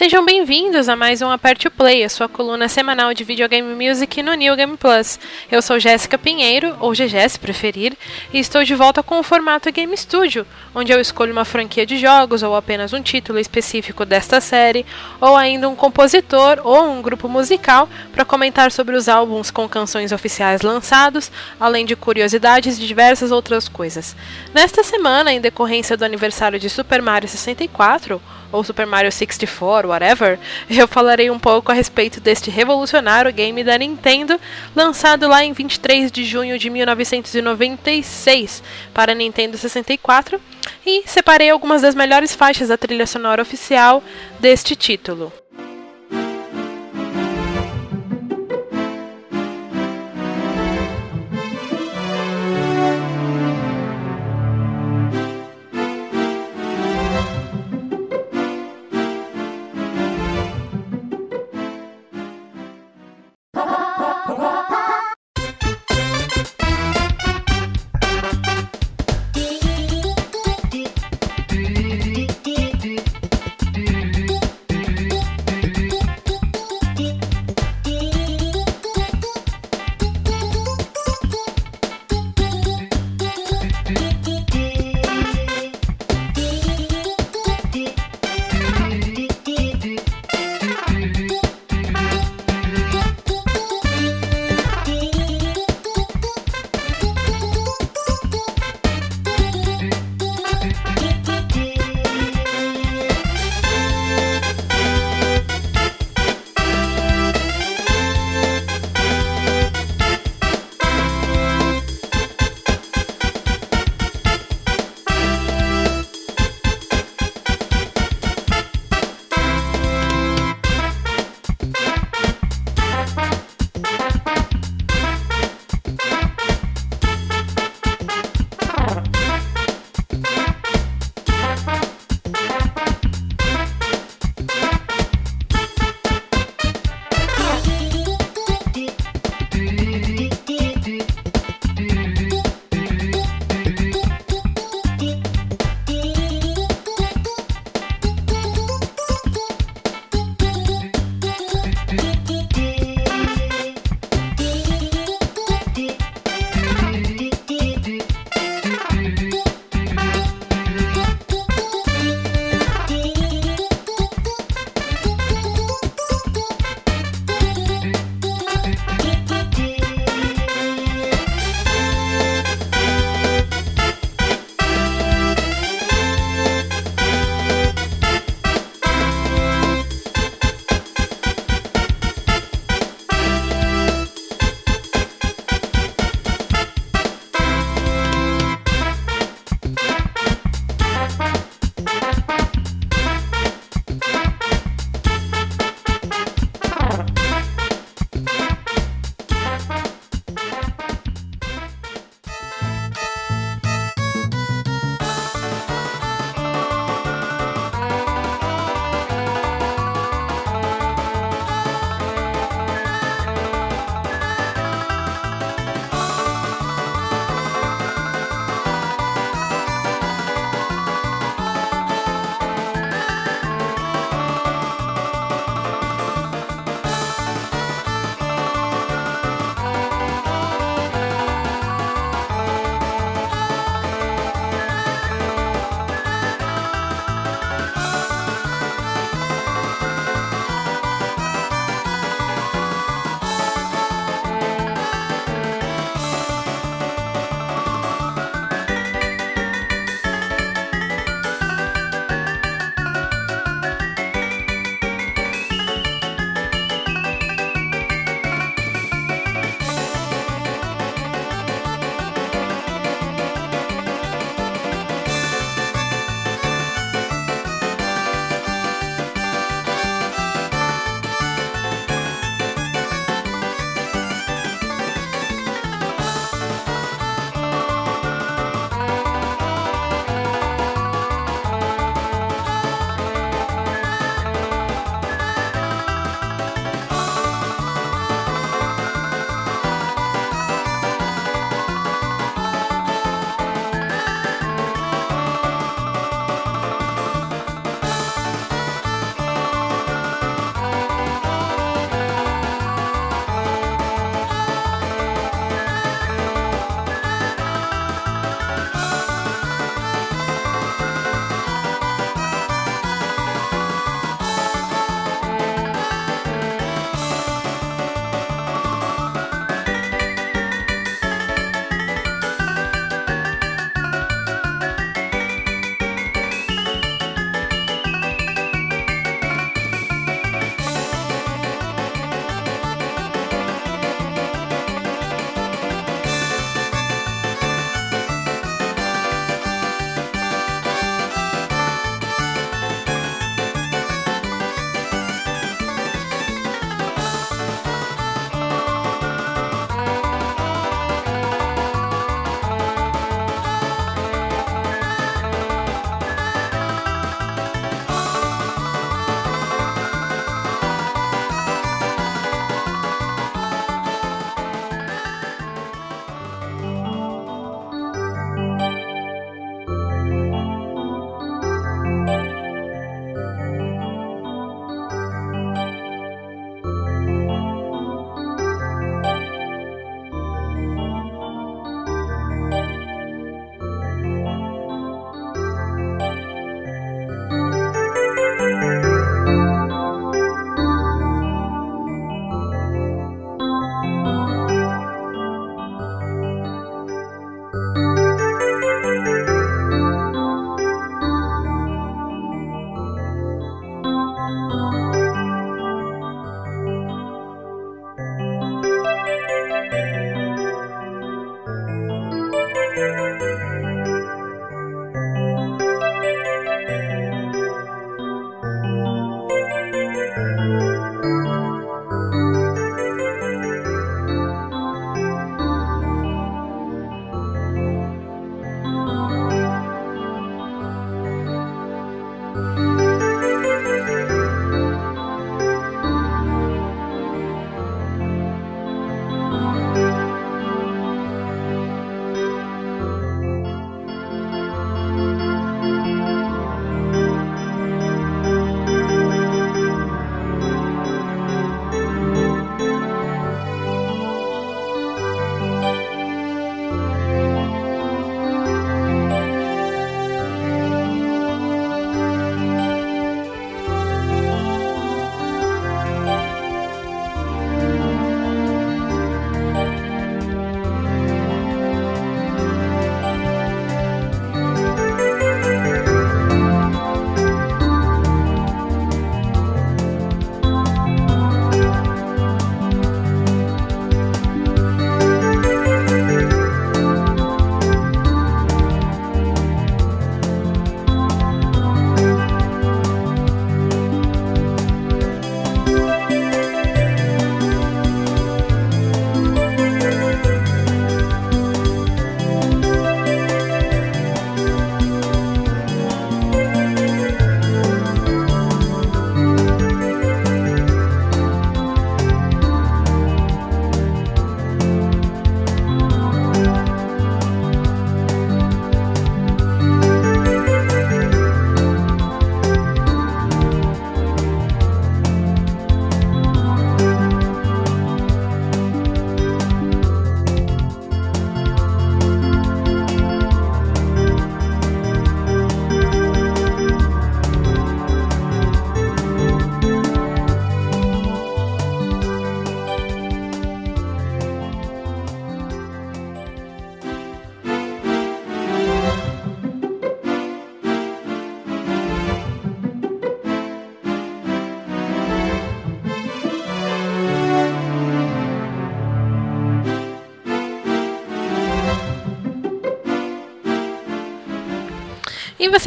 Sejam bem-vindos a mais um Aperte o Play, a sua coluna semanal de videogame music no New Game Plus. Eu sou Jéssica Pinheiro, ou GG se preferir, e estou de volta com o formato Game Studio, onde eu escolho uma franquia de jogos ou apenas um título específico desta série, ou ainda um compositor ou um grupo musical para comentar sobre os álbuns com canções oficiais lançados, além de curiosidades de diversas outras coisas. Nesta semana, em decorrência do aniversário de Super Mario 64, ou Super Mario 64, whatever, eu falarei um pouco a respeito deste revolucionário game da Nintendo, lançado lá em 23 de junho de 1996 para Nintendo 64, e separei algumas das melhores faixas da trilha sonora oficial deste título.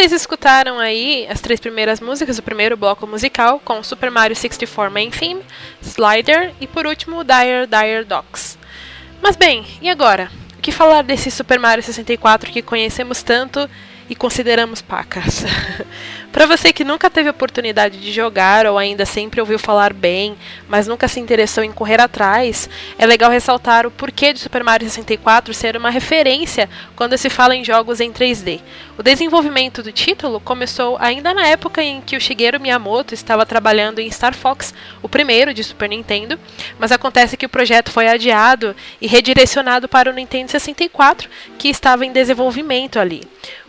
Vocês escutaram aí as três primeiras músicas, o primeiro bloco musical com Super Mario 64 Main Theme, Slider e por último Dire Dire Docks. Mas bem, e agora? O que falar desse Super Mario 64 que conhecemos tanto e consideramos pacas. Para você que nunca teve oportunidade de jogar ou ainda sempre ouviu falar bem, mas nunca se interessou em correr atrás, é legal ressaltar o porquê de Super Mario 64 ser uma referência quando se fala em jogos em 3D. O desenvolvimento do título começou ainda na época em que o Shigeru Miyamoto estava trabalhando em Star Fox, o primeiro de Super Nintendo, mas acontece que o projeto foi adiado e redirecionado para o Nintendo 64, que estava em desenvolvimento ali.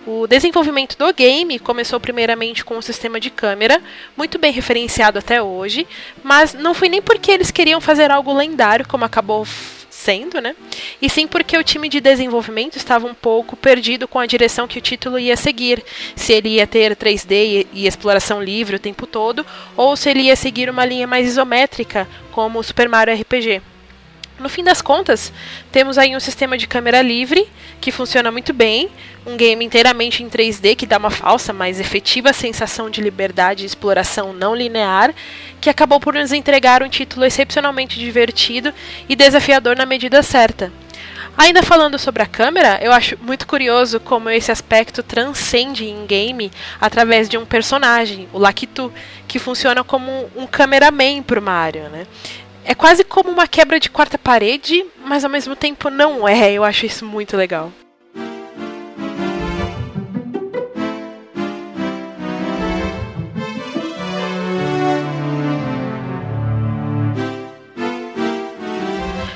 O desenvolvimento do game começou primeiramente com um sistema de câmera, muito bem referenciado até hoje, mas não foi nem porque eles queriam fazer algo lendário, como acabou sendo, né? E sim porque o time de desenvolvimento estava um pouco perdido com a direção que o título ia seguir. Se ele ia ter 3D e, exploração livre o tempo todo, ou se ele ia seguir uma linha mais isométrica, como o Super Mario RPG. No fim das contas, temos aí um sistema de câmera livre que funciona muito bem, um game inteiramente em 3D que dá uma falsa, mas efetiva sensação de liberdade e exploração não linear, que acabou por nos entregar um título excepcionalmente divertido e desafiador na medida certa. Ainda falando sobre a câmera, eu acho muito curioso como esse aspecto transcende em game através de um personagem, o Lakitu, que funciona como um cameraman para o Mario, né? É quase como uma quebra de quarta parede, mas ao mesmo tempo não é. Eu acho isso muito legal.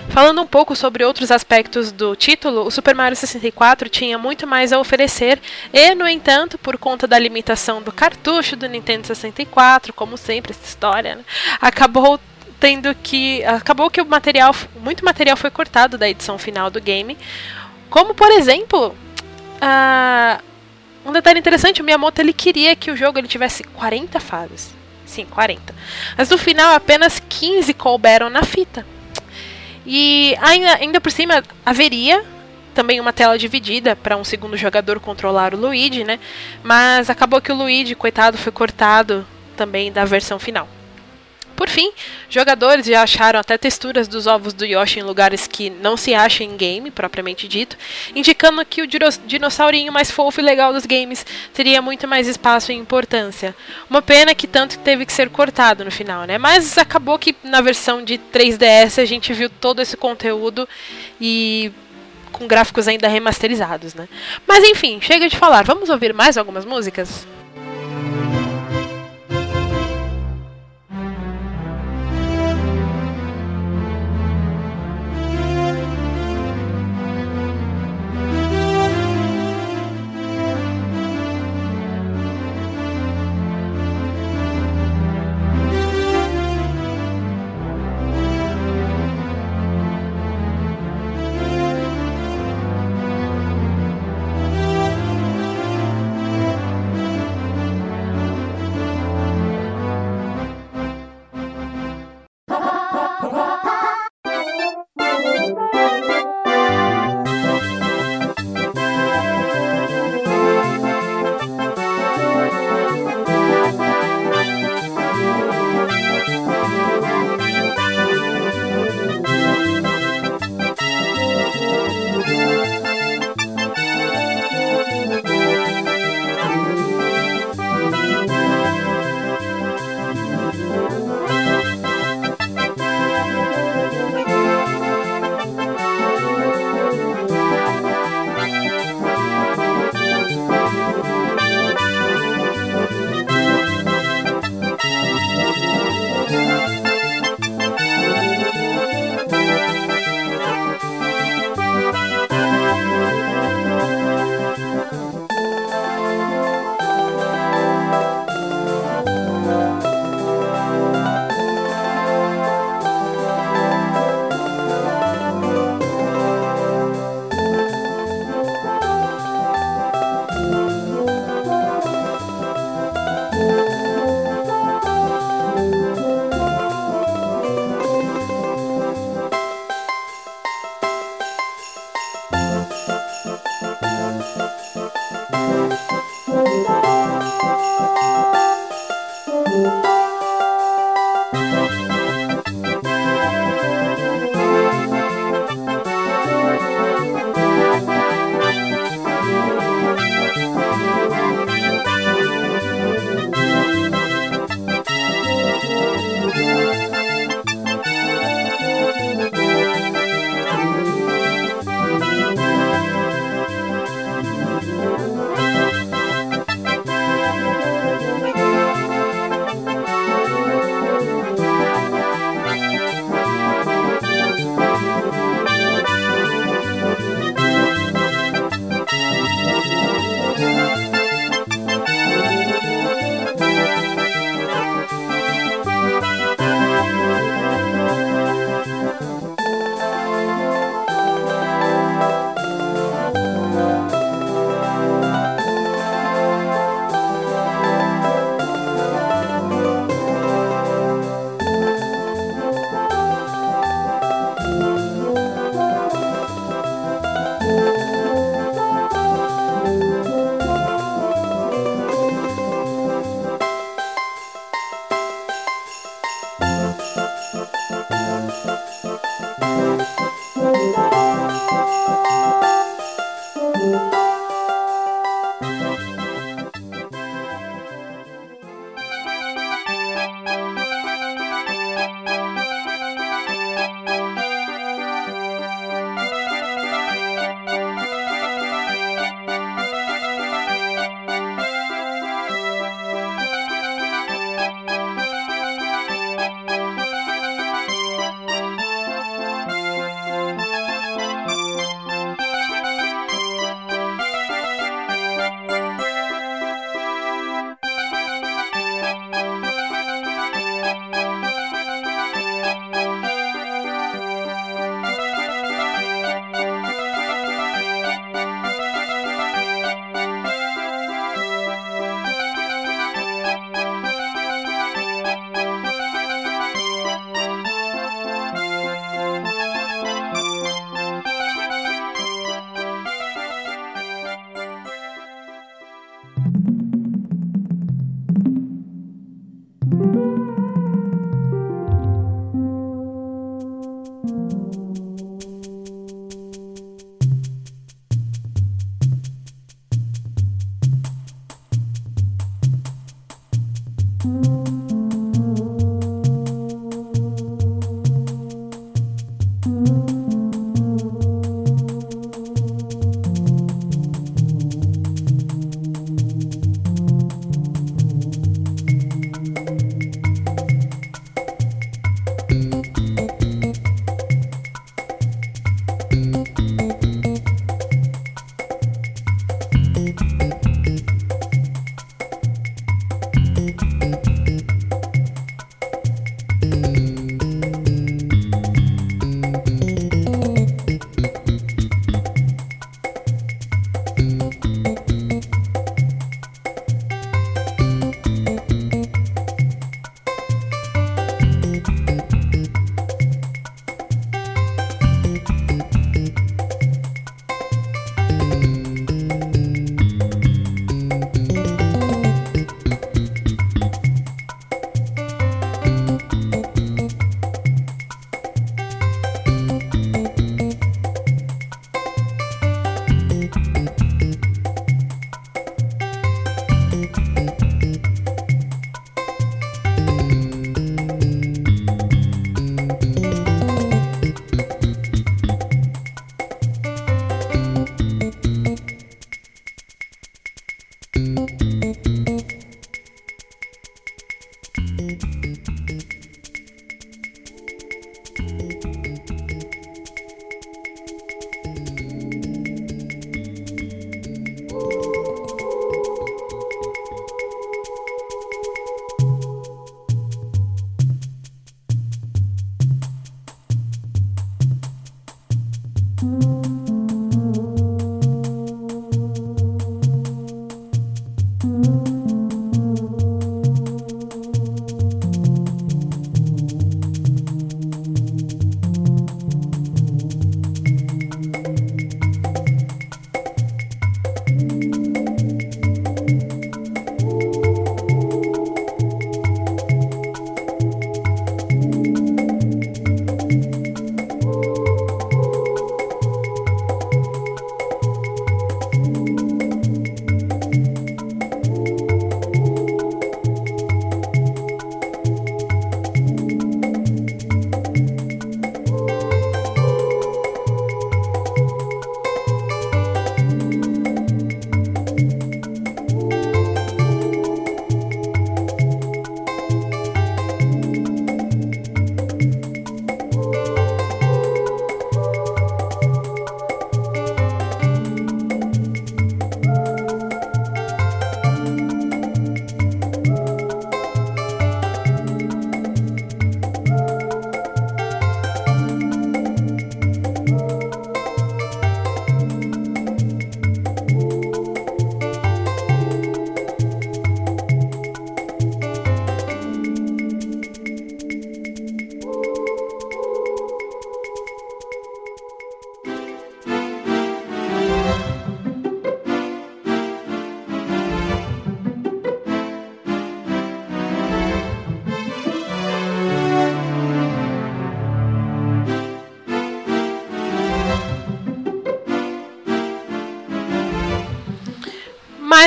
Falando um pouco sobre outros aspectos do título, o Super Mario 64 tinha muito mais a oferecer e, no entanto, por conta da limitação do cartucho do Nintendo 64, como sempre essa história, né, acabou tendo que. Acabou que o material. Muito material foi cortado da edição final do game. Como, por exemplo. Uh, um detalhe interessante, o Miyamoto ele queria que o jogo ele tivesse 40 fases. Sim, 40. Mas no final apenas 15 couberam na fita. E ainda, ainda por cima haveria também uma tela dividida para um segundo jogador controlar o Luigi, né? Mas acabou que o Luigi, coitado, foi cortado também da versão final. Por fim, jogadores já acharam até texturas dos ovos do Yoshi em lugares que não se acham em game, propriamente dito, indicando que o dinossaurinho mais fofo e legal dos games teria muito mais espaço e importância. Uma pena que tanto teve que ser cortado no final, né? Mas acabou que na versão de 3DS a gente viu todo esse conteúdo e com gráficos ainda remasterizados, né? Mas enfim, chega de falar. Vamos ouvir mais algumas músicas?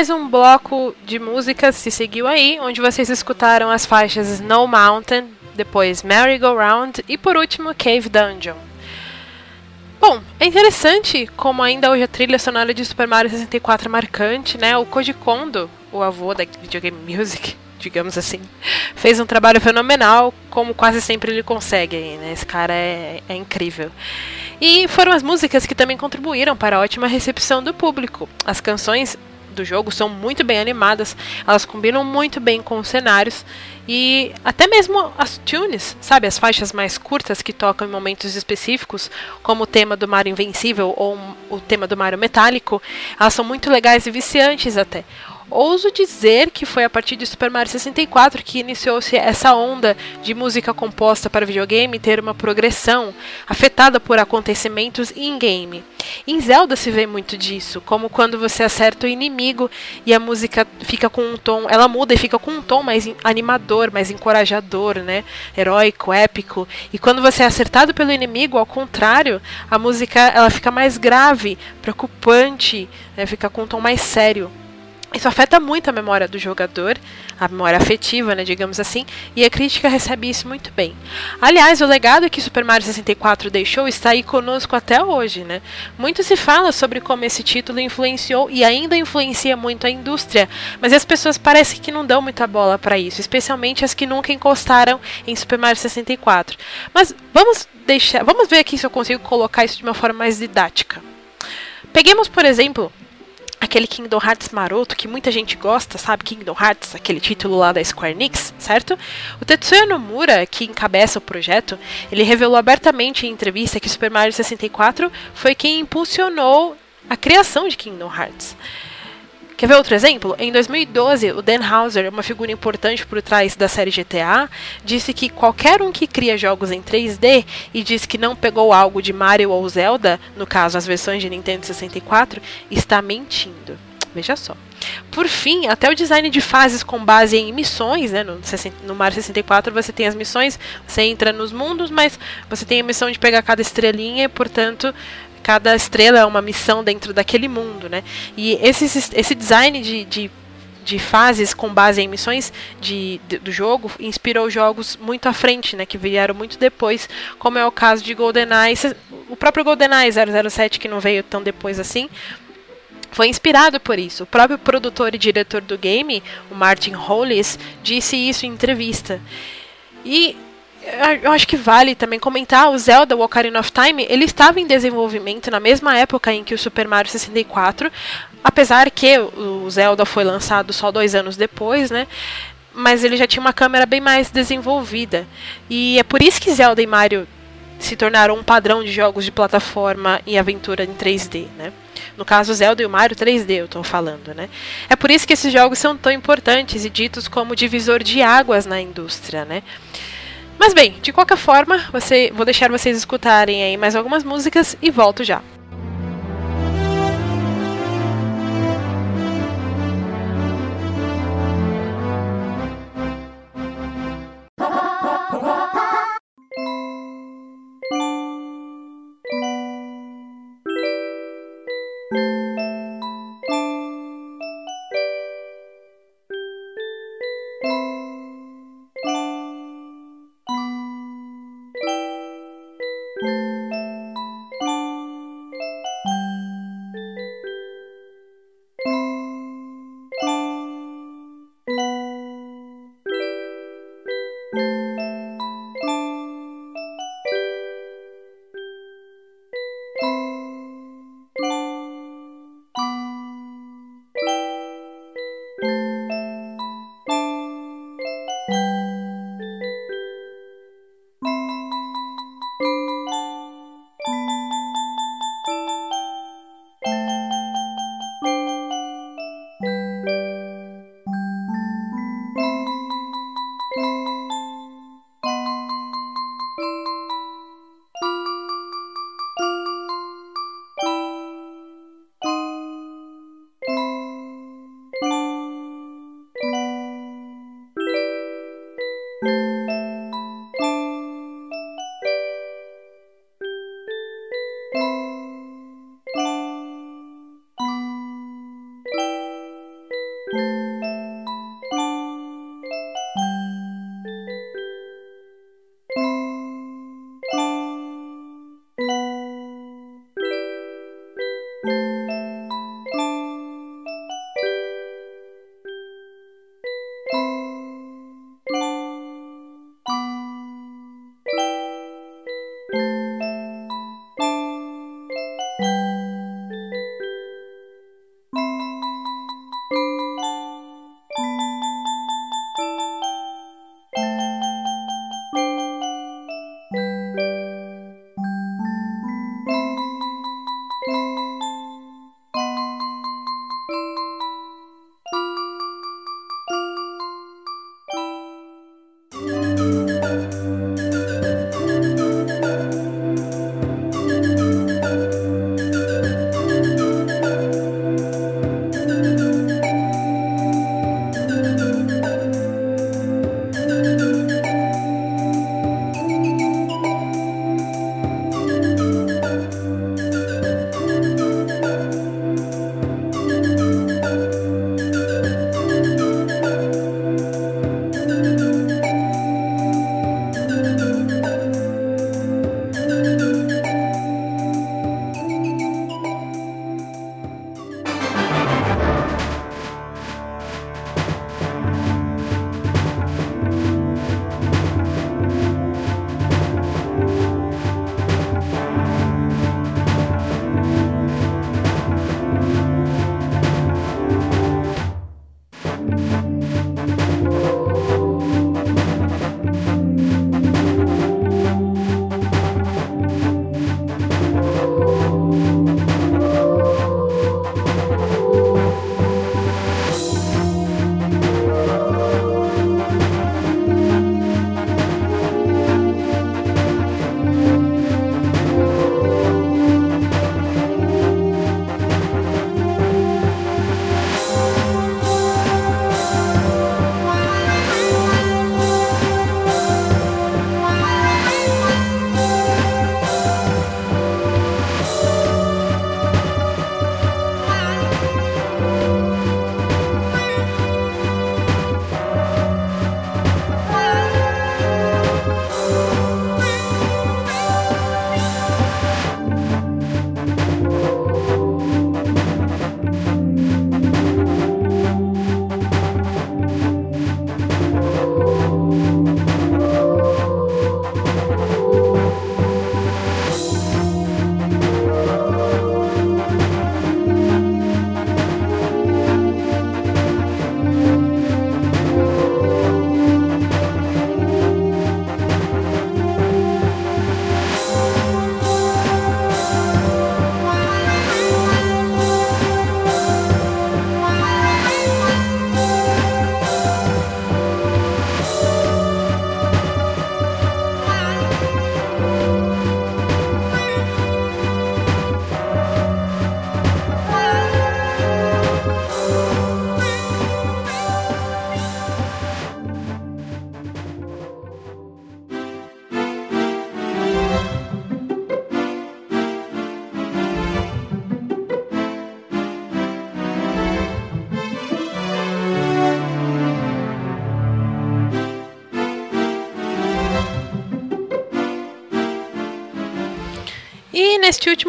Mais um bloco de músicas se seguiu aí, onde vocês escutaram as faixas Snow Mountain, depois Merry Go Round e por último Cave Dungeon. Bom, é interessante como ainda hoje a trilha sonora de Super Mario 64 é marcante, né? O Koji Kondo, o avô da videogame music, digamos assim, fez um trabalho fenomenal, como quase sempre ele consegue né? Esse cara é, é incrível. E foram as músicas que também contribuíram para a ótima recepção do público. As canções do jogo são muito bem animadas, elas combinam muito bem com os cenários e até mesmo as tunes, sabe, as faixas mais curtas que tocam em momentos específicos, como o tema do Mario Invencível ou o tema do Mario Metálico, elas são muito legais e viciantes até. Ouso dizer que foi a partir de Super Mario 64 que iniciou-se essa onda de música composta para videogame ter uma progressão afetada por acontecimentos in-game. Em Zelda se vê muito disso, como quando você acerta o inimigo e a música fica com um tom, ela muda e fica com um tom mais animador, mais encorajador, né? Heróico, épico. E quando você é acertado pelo inimigo, ao contrário, a música ela fica mais grave, preocupante, né? fica com um tom mais sério. Isso afeta muito a memória do jogador, a memória afetiva, né, digamos assim, e a crítica recebe isso muito bem. Aliás, o legado que Super Mario 64 deixou está aí conosco até hoje, né? Muito se fala sobre como esse título influenciou e ainda influencia muito a indústria, mas as pessoas parecem que não dão muita bola para isso, especialmente as que nunca encostaram em Super Mario 64. Mas vamos deixar, vamos ver aqui se eu consigo colocar isso de uma forma mais didática. Peguemos, por exemplo, aquele Kingdom Hearts maroto que muita gente gosta, sabe? Kingdom Hearts, aquele título lá da Square Enix, certo? O Tetsuya Nomura, que encabeça o projeto, ele revelou abertamente em entrevista que Super Mario 64 foi quem impulsionou a criação de Kingdom Hearts. Quer ver outro exemplo? Em 2012, o Dan Houser, uma figura importante por trás da série GTA, disse que qualquer um que cria jogos em 3D e diz que não pegou algo de Mario ou Zelda, no caso as versões de Nintendo 64, está mentindo. Veja só. Por fim, até o design de fases com base em missões, né? No, no Mario 64 você tem as missões, você entra nos mundos, mas você tem a missão de pegar cada estrelinha e, portanto, cada estrela é uma missão dentro daquele mundo, né? E esse, esse design de, de, de fases com base em missões de, de, do jogo inspirou jogos muito à frente, né? Que vieram muito depois, como é o caso de GoldenEye, o próprio GoldenEye 007 que não veio tão depois assim, foi inspirado por isso. O próprio produtor e diretor do game, o Martin Hollis, disse isso em entrevista. E eu acho que vale também comentar o Zelda o Ocarina of Time, ele estava em desenvolvimento na mesma época em que o Super Mario 64, apesar que o Zelda foi lançado só dois anos depois, né? Mas ele já tinha uma câmera bem mais desenvolvida. E é por isso que Zelda e Mario se tornaram um padrão de jogos de plataforma e aventura em 3D, né? No caso, Zelda e o Mario 3D, eu estou falando, né? É por isso que esses jogos são tão importantes e ditos como divisor de águas na indústria, né? Mas bem, de qualquer forma, você, vou deixar vocês escutarem aí mais algumas músicas e volto já.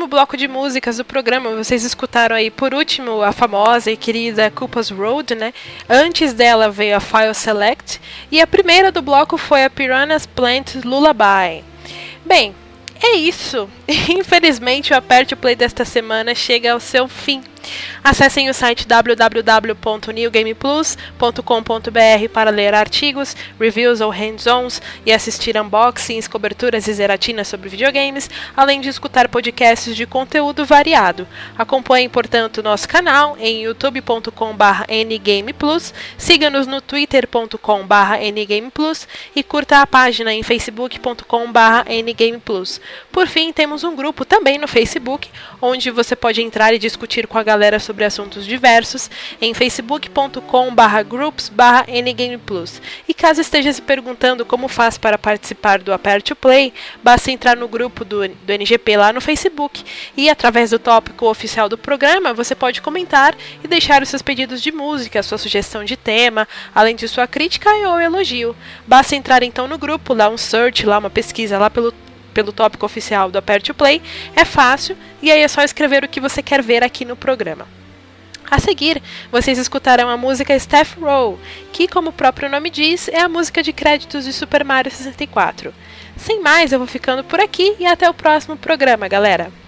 Último bloco de músicas do programa, vocês escutaram aí por último a famosa e querida Culpas Road, né? Antes dela veio a File Select e a primeira do bloco foi a Piranha's Plant Lullaby. Bem, é isso. Infelizmente, o Aperte Play desta semana chega ao seu fim. Acessem o site www.newgameplus.com.br para ler artigos, reviews ou hands-ons e assistir unboxings, coberturas e zeratinas sobre videogames, além de escutar podcasts de conteúdo variado. Acompanhem, portanto, nosso canal em youtube.com.br ngameplus, siga-nos no twitter.com.br ngameplus e curta a página em facebook.com.br ngameplus. Por fim, temos um grupo também no Facebook, onde você pode entrar e discutir com a galera sobre assuntos diversos em facebook.com/groups/ngameplus. E caso esteja se perguntando como faz para participar do Aperte Play, basta entrar no grupo do, do NGP lá no Facebook e através do tópico oficial do programa, você pode comentar e deixar os seus pedidos de música, sua sugestão de tema, além de sua crítica ou elogio. Basta entrar então no grupo, lá um search, lá uma pesquisa lá pelo pelo tópico oficial do Aperte o Play, é fácil e aí é só escrever o que você quer ver aqui no programa. A seguir, vocês escutarão a música Staff Roll, que, como o próprio nome diz, é a música de créditos de Super Mario 64. Sem mais, eu vou ficando por aqui e até o próximo programa, galera!